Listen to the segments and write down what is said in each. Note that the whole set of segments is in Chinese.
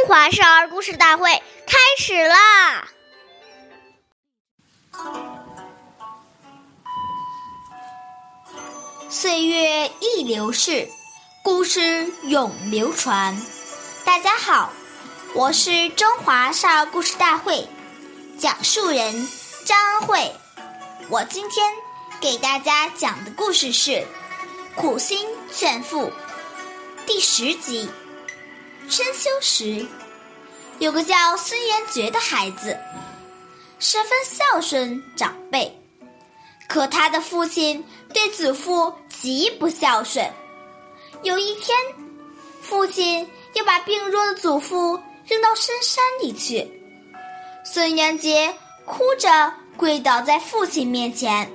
中华少儿故事大会开始啦！岁月易流逝，故事永流传。大家好，我是中华少儿故事大会讲述人张恩惠。我今天给大家讲的故事是《苦心劝父》第十集。春秋时，有个叫孙元觉的孩子，十分孝顺长辈。可他的父亲对祖父极不孝顺。有一天，父亲要把病弱的祖父扔到深山里去，孙元觉哭着跪倒在父亲面前，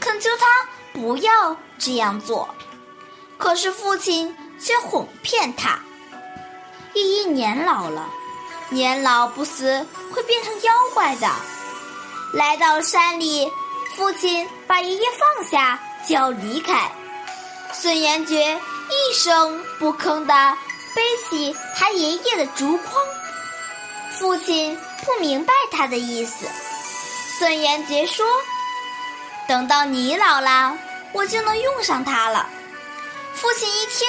恳求他不要这样做。可是父亲却哄骗他。年老了，年老不死会变成妖怪的。来到山里，父亲把爷爷放下就要离开。孙延觉一声不吭地背起他爷爷的竹筐。父亲不明白他的意思。孙延觉说：“等到你老了，我就能用上它了。”父亲一听，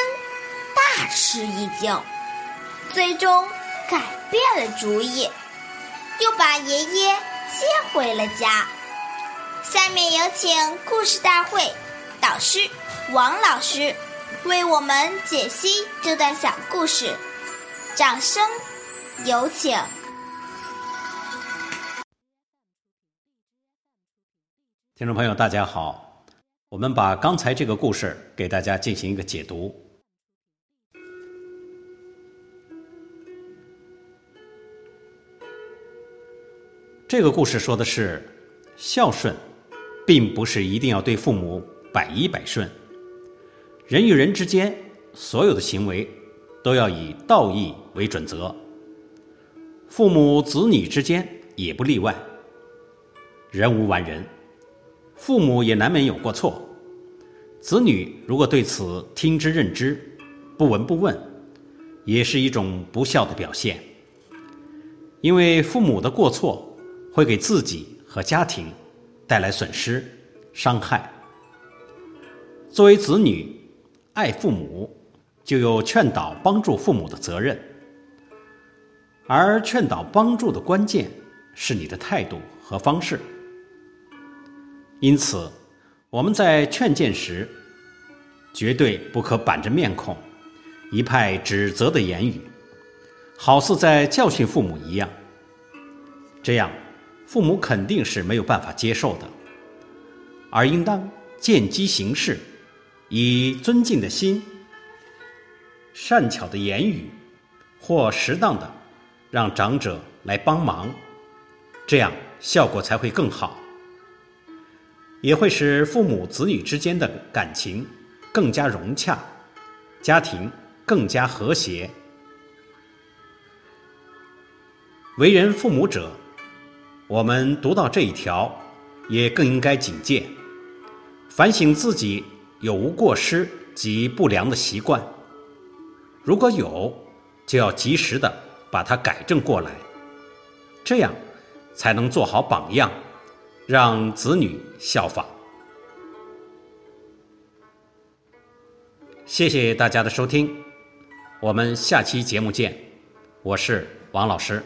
大吃一惊。最终改变了主意，又把爷爷接回了家。下面有请故事大会导师王老师为我们解析这段小故事，掌声有请。听众朋友，大家好，我们把刚才这个故事给大家进行一个解读。这个故事说的是，孝顺，并不是一定要对父母百依百顺。人与人之间，所有的行为都要以道义为准则。父母子女之间也不例外。人无完人，父母也难免有过错。子女如果对此听之任之，不闻不问，也是一种不孝的表现。因为父母的过错。会给自己和家庭带来损失、伤害。作为子女，爱父母就有劝导、帮助父母的责任。而劝导、帮助的关键是你的态度和方式。因此，我们在劝谏时，绝对不可板着面孔，一派指责的言语，好似在教训父母一样。这样。父母肯定是没有办法接受的，而应当见机行事，以尊敬的心、善巧的言语，或适当的让长者来帮忙，这样效果才会更好，也会使父母子女之间的感情更加融洽，家庭更加和谐。为人父母者。我们读到这一条，也更应该警戒，反省自己有无过失及不良的习惯。如果有，就要及时的把它改正过来，这样才能做好榜样，让子女效仿。谢谢大家的收听，我们下期节目见，我是王老师。